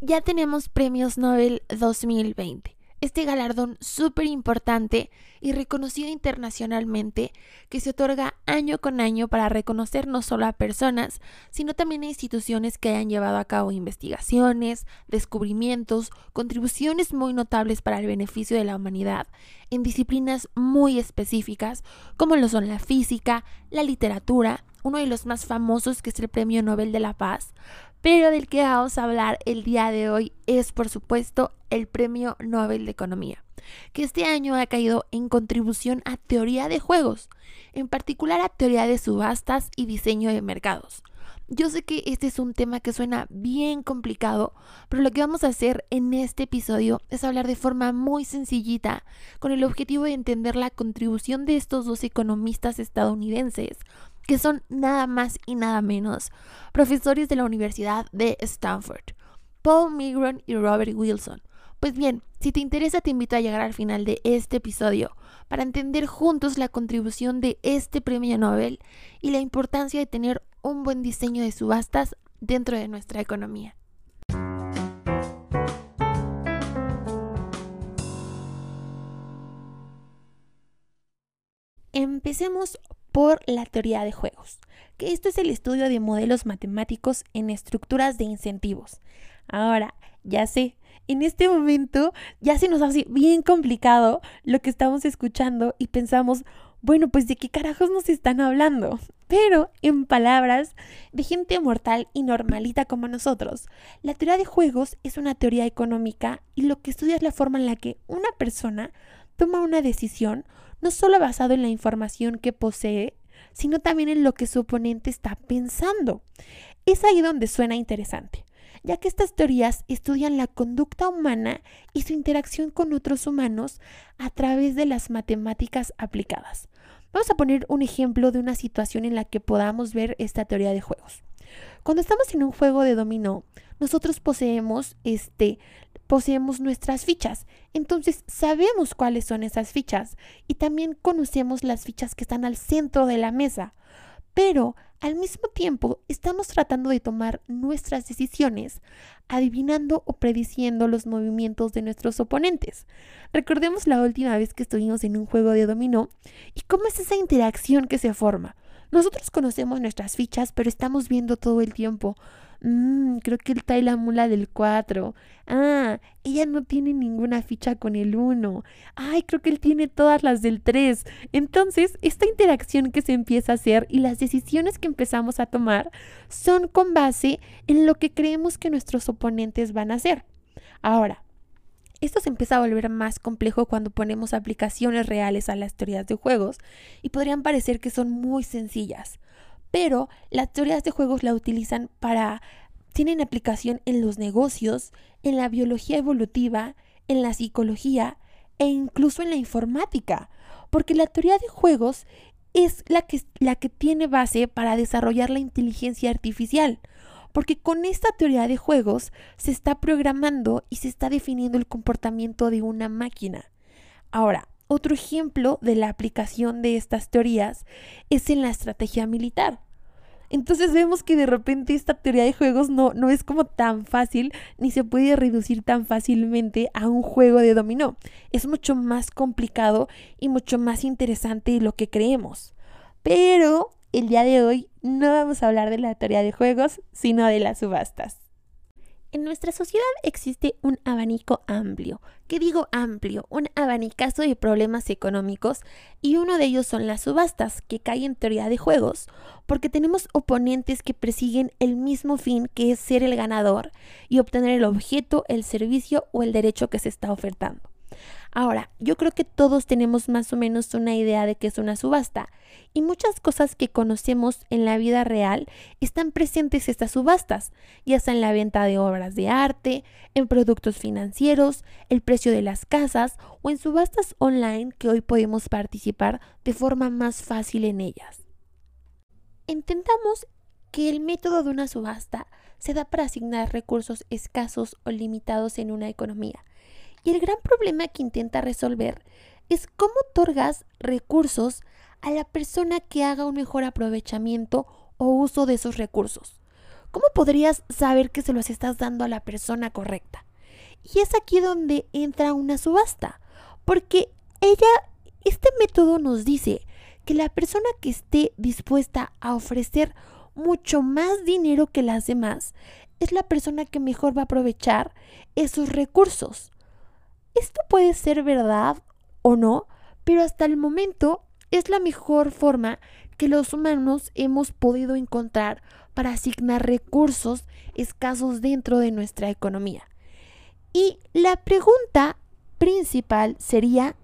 ya tenemos premios Nobel 2020 este galardón súper importante y reconocido internacionalmente que se otorga año con año para reconocer no solo a personas, sino también a instituciones que hayan llevado a cabo investigaciones, descubrimientos, contribuciones muy notables para el beneficio de la humanidad en disciplinas muy específicas como lo son la física, la literatura, uno de los más famosos que es el Premio Nobel de la Paz, pero del que vamos a hablar el día de hoy es, por supuesto, el Premio Nobel de Economía, que este año ha caído en contribución a teoría de juegos, en particular a teoría de subastas y diseño de mercados. Yo sé que este es un tema que suena bien complicado, pero lo que vamos a hacer en este episodio es hablar de forma muy sencillita, con el objetivo de entender la contribución de estos dos economistas estadounidenses que son nada más y nada menos profesores de la Universidad de Stanford, Paul Migron y Robert Wilson. Pues bien, si te interesa te invito a llegar al final de este episodio para entender juntos la contribución de este premio Nobel y la importancia de tener un buen diseño de subastas dentro de nuestra economía. Empecemos por la teoría de juegos, que esto es el estudio de modelos matemáticos en estructuras de incentivos. Ahora, ya sé, en este momento ya se nos hace bien complicado lo que estamos escuchando y pensamos, bueno, pues de qué carajos nos están hablando. Pero en palabras de gente mortal y normalita como nosotros, la teoría de juegos es una teoría económica y lo que estudia es la forma en la que una persona toma una decisión no solo basado en la información que posee, sino también en lo que su oponente está pensando. Es ahí donde suena interesante, ya que estas teorías estudian la conducta humana y su interacción con otros humanos a través de las matemáticas aplicadas. Vamos a poner un ejemplo de una situación en la que podamos ver esta teoría de juegos. Cuando estamos en un juego de dominó, nosotros poseemos este poseemos nuestras fichas. Entonces sabemos cuáles son esas fichas y también conocemos las fichas que están al centro de la mesa. Pero al mismo tiempo estamos tratando de tomar nuestras decisiones adivinando o prediciendo los movimientos de nuestros oponentes. Recordemos la última vez que estuvimos en un juego de dominó y cómo es esa interacción que se forma. Nosotros conocemos nuestras fichas, pero estamos viendo todo el tiempo Mmm, creo que él trae la mula del 4. Ah, ella no tiene ninguna ficha con el 1. Ay, creo que él tiene todas las del 3. Entonces, esta interacción que se empieza a hacer y las decisiones que empezamos a tomar son con base en lo que creemos que nuestros oponentes van a hacer. Ahora, esto se empieza a volver más complejo cuando ponemos aplicaciones reales a las teorías de juegos y podrían parecer que son muy sencillas pero las teorías de juegos la utilizan para, tienen aplicación en los negocios, en la biología evolutiva, en la psicología e incluso en la informática, porque la teoría de juegos es la que, la que tiene base para desarrollar la inteligencia artificial, porque con esta teoría de juegos se está programando y se está definiendo el comportamiento de una máquina. Ahora, otro ejemplo de la aplicación de estas teorías es en la estrategia militar. Entonces vemos que de repente esta teoría de juegos no, no es como tan fácil ni se puede reducir tan fácilmente a un juego de dominó. Es mucho más complicado y mucho más interesante de lo que creemos. Pero el día de hoy no vamos a hablar de la teoría de juegos, sino de las subastas. En nuestra sociedad existe un abanico amplio. ¿Qué digo amplio? Un abanicazo de problemas económicos y uno de ellos son las subastas, que cae en teoría de juegos, porque tenemos oponentes que persiguen el mismo fin que es ser el ganador y obtener el objeto, el servicio o el derecho que se está ofertando. Ahora, yo creo que todos tenemos más o menos una idea de qué es una subasta y muchas cosas que conocemos en la vida real están presentes en estas subastas, ya sea en la venta de obras de arte, en productos financieros, el precio de las casas o en subastas online que hoy podemos participar de forma más fácil en ellas. Entendamos que el método de una subasta se da para asignar recursos escasos o limitados en una economía y el gran problema que intenta resolver es cómo otorgas recursos a la persona que haga un mejor aprovechamiento o uso de esos recursos. ¿cómo podrías saber que se los estás dando a la persona correcta? Y es aquí donde entra una subasta, porque ella, este método nos dice que la persona que esté dispuesta a ofrecer mucho más dinero que las demás es la persona que mejor va a aprovechar esos recursos. Esto puede ser verdad o no, pero hasta el momento es la mejor forma que los humanos hemos podido encontrar para asignar recursos escasos dentro de nuestra economía. Y la pregunta principal sería,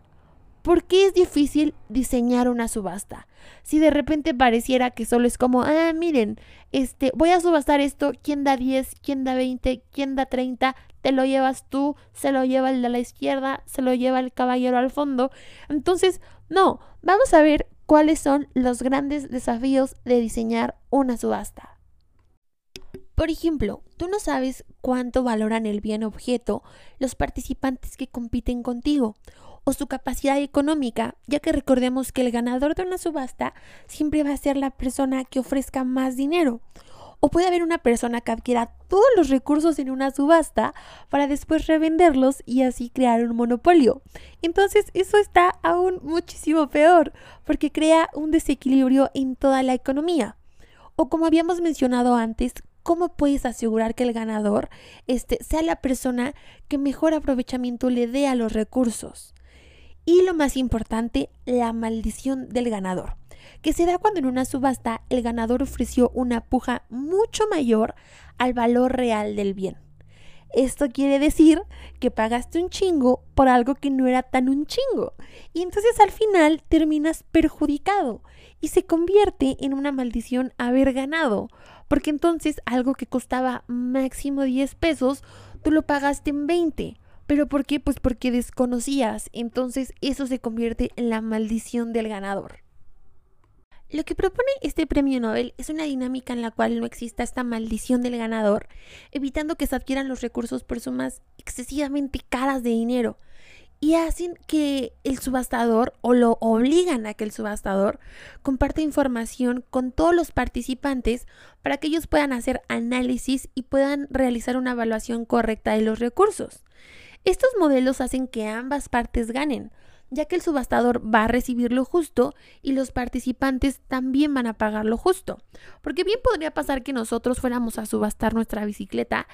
¿por qué es difícil diseñar una subasta? Si de repente pareciera que solo es como, ah, miren, este, voy a subastar esto, ¿quién da 10? ¿Quién da 20? ¿Quién da 30? Te lo llevas tú, se lo lleva el de la izquierda, se lo lleva el caballero al fondo. Entonces, no, vamos a ver cuáles son los grandes desafíos de diseñar una subasta. Por ejemplo, tú no sabes cuánto valoran el bien objeto los participantes que compiten contigo o su capacidad económica, ya que recordemos que el ganador de una subasta siempre va a ser la persona que ofrezca más dinero. O puede haber una persona que adquiera todos los recursos en una subasta para después revenderlos y así crear un monopolio. Entonces eso está aún muchísimo peor porque crea un desequilibrio en toda la economía. O como habíamos mencionado antes, ¿cómo puedes asegurar que el ganador este, sea la persona que mejor aprovechamiento le dé a los recursos? Y lo más importante, la maldición del ganador, que se da cuando en una subasta el ganador ofreció una puja mucho mayor al valor real del bien. Esto quiere decir que pagaste un chingo por algo que no era tan un chingo. Y entonces al final terminas perjudicado y se convierte en una maldición haber ganado. Porque entonces algo que costaba máximo 10 pesos, tú lo pagaste en 20. ¿Pero por qué? Pues porque desconocías. Entonces eso se convierte en la maldición del ganador. Lo que propone este premio Nobel es una dinámica en la cual no exista esta maldición del ganador, evitando que se adquieran los recursos por sumas excesivamente caras de dinero y hacen que el subastador o lo obligan a que el subastador comparte información con todos los participantes para que ellos puedan hacer análisis y puedan realizar una evaluación correcta de los recursos. Estos modelos hacen que ambas partes ganen, ya que el subastador va a recibir lo justo y los participantes también van a pagar lo justo. Porque bien podría pasar que nosotros fuéramos a subastar nuestra bicicleta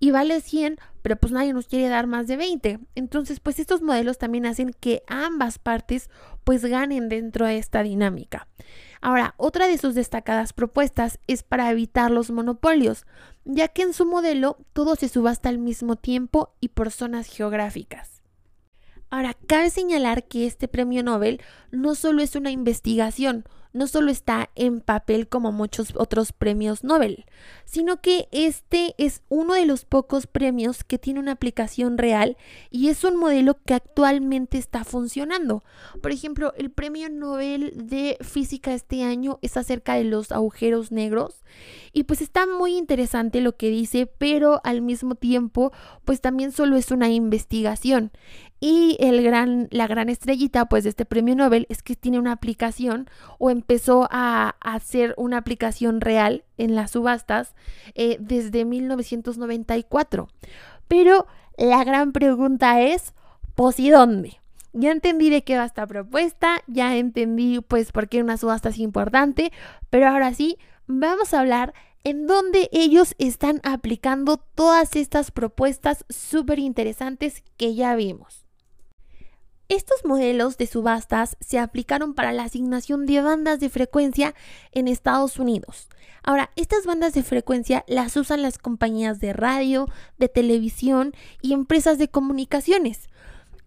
y vale 100, pero pues nadie nos quiere dar más de 20. Entonces, pues estos modelos también hacen que ambas partes pues ganen dentro de esta dinámica. Ahora, otra de sus destacadas propuestas es para evitar los monopolios, ya que en su modelo todo se subasta al mismo tiempo y por zonas geográficas. Ahora, cabe señalar que este premio Nobel no solo es una investigación, no solo está en papel como muchos otros premios Nobel, sino que este es uno de los pocos premios que tiene una aplicación real y es un modelo que actualmente está funcionando. Por ejemplo, el premio Nobel de física este año es acerca de los agujeros negros y pues está muy interesante lo que dice, pero al mismo tiempo pues también solo es una investigación. Y el gran, la gran estrellita pues de este premio Nobel es que tiene una aplicación o empezó a, hacer una aplicación real en las subastas eh, desde 1994. Pero la gran pregunta es, ¿pues y dónde? Ya entendí de qué va esta propuesta, ya entendí pues por qué una subasta es importante, pero ahora sí, vamos a hablar en dónde ellos están aplicando todas estas propuestas súper interesantes que ya vimos. Estos modelos de subastas se aplicaron para la asignación de bandas de frecuencia en Estados Unidos. Ahora, estas bandas de frecuencia las usan las compañías de radio, de televisión y empresas de comunicaciones.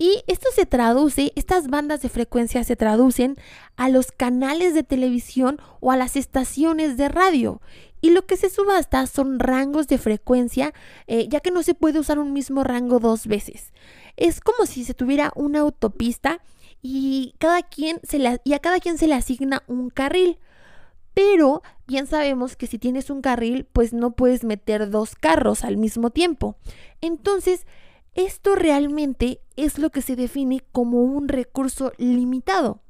Y esto se traduce, estas bandas de frecuencia se traducen a los canales de televisión o a las estaciones de radio. Y lo que se subasta son rangos de frecuencia, eh, ya que no se puede usar un mismo rango dos veces. Es como si se tuviera una autopista y, cada quien se y a cada quien se le asigna un carril. Pero bien sabemos que si tienes un carril, pues no puedes meter dos carros al mismo tiempo. Entonces, Esto realmente es lo que se define como un recurso limitado.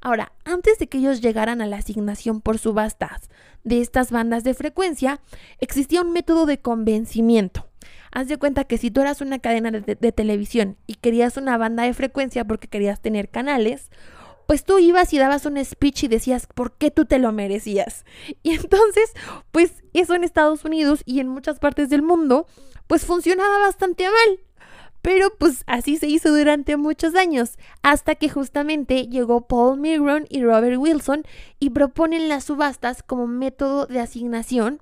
Ahora, antes de que ellos llegaran a la asignación por subastas de estas bandas de frecuencia, existía un método de convencimiento. Haz de cuenta que si tú eras una cadena de, televisión y querías una banda de frecuencia porque querías tener canales, pues tú ibas y dabas un speech y decías por qué tú te lo merecías. Y entonces, pues eso en Estados Unidos y en muchas partes del mundo, pues funcionaba bastante mal. Pero pues así se hizo durante muchos años, hasta que justamente llegó Paul Milgrom y Robert Wilson y proponen las subastas como método de asignación.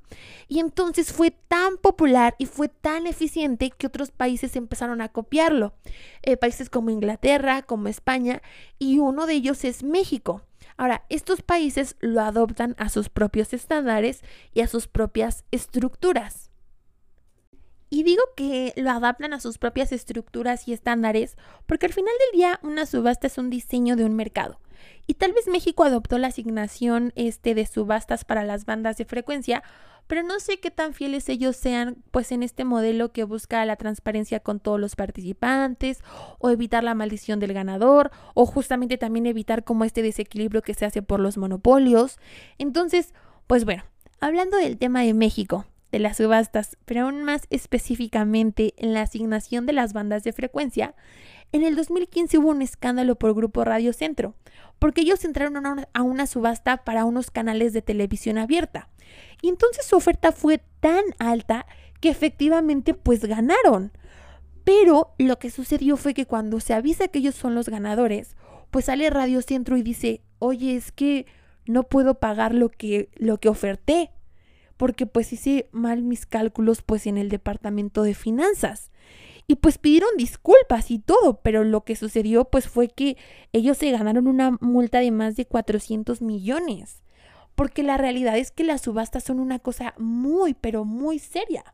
Y entonces fue tan popular y fue tan eficiente que otros países empezaron a copiarlo. Eh, países como Inglaterra, como España, y uno de ellos es México. Ahora, estos países lo adoptan a sus propios estándares y a sus propias estructuras. Y digo que lo adaptan a sus propias estructuras y estándares porque al final del día una subasta es un diseño de un mercado. Y tal vez México adoptó la asignación este, de subastas para las bandas de frecuencia, pero no sé qué tan fieles ellos sean pues en este modelo que busca la transparencia con todos los participantes o evitar la maldición del ganador o justamente también evitar como este desequilibrio que se hace por los monopolios. Entonces, pues bueno, hablando del tema de México, de las subastas, pero aún más específicamente en la asignación de las bandas de frecuencia, en el 2015 hubo un escándalo por Grupo Radio Centro, porque ellos entraron a una subasta para unos canales de televisión abierta. Y entonces su oferta fue tan alta que efectivamente pues ganaron. Pero lo que sucedió fue que cuando se avisa que ellos son los ganadores, pues sale Radio Centro y dice, oye, es que no puedo pagar lo que, lo que oferté porque pues hice mal mis cálculos pues en el departamento de finanzas. Y pues pidieron disculpas y todo, pero lo que sucedió pues fue que ellos se ganaron una multa de más de 400 millones. Porque la realidad es que las subastas son una cosa muy, pero muy seria.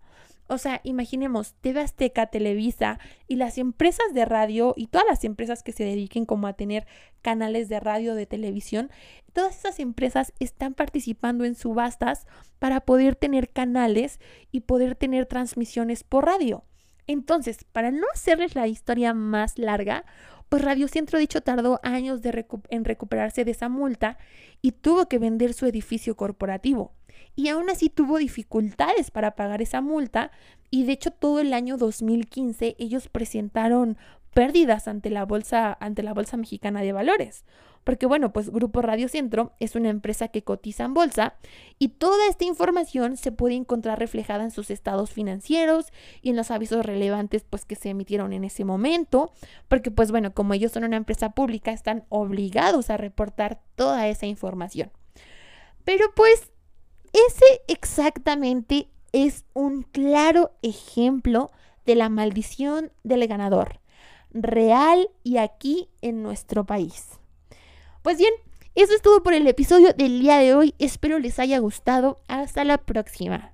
O sea, imaginemos, TV Azteca, Televisa y las empresas de radio y todas las empresas que se dediquen como a tener canales de radio, de televisión, todas esas empresas están participando en subastas para poder tener canales y poder tener transmisiones por radio. Entonces, para no hacerles la historia más larga, pues Radio Centro, dicho, tardó años en recuperarse de esa multa y tuvo que vender su edificio corporativo y aún así tuvo dificultades para pagar esa multa y de hecho todo el año 2015 ellos presentaron pérdidas ante la bolsa ante la bolsa mexicana de valores. Porque bueno, pues Grupo Radio Centro es una empresa que cotiza en bolsa y toda esta información se puede encontrar reflejada en sus estados financieros y en los avisos relevantes pues que se emitieron en ese momento, porque pues bueno, como ellos son una empresa pública están obligados a reportar toda esa información. Pero pues ese exactamente es un claro ejemplo de la maldición del ganador, real y aquí en nuestro país. Pues bien, eso es todo por el episodio del día de hoy. Espero les haya gustado. Hasta la próxima.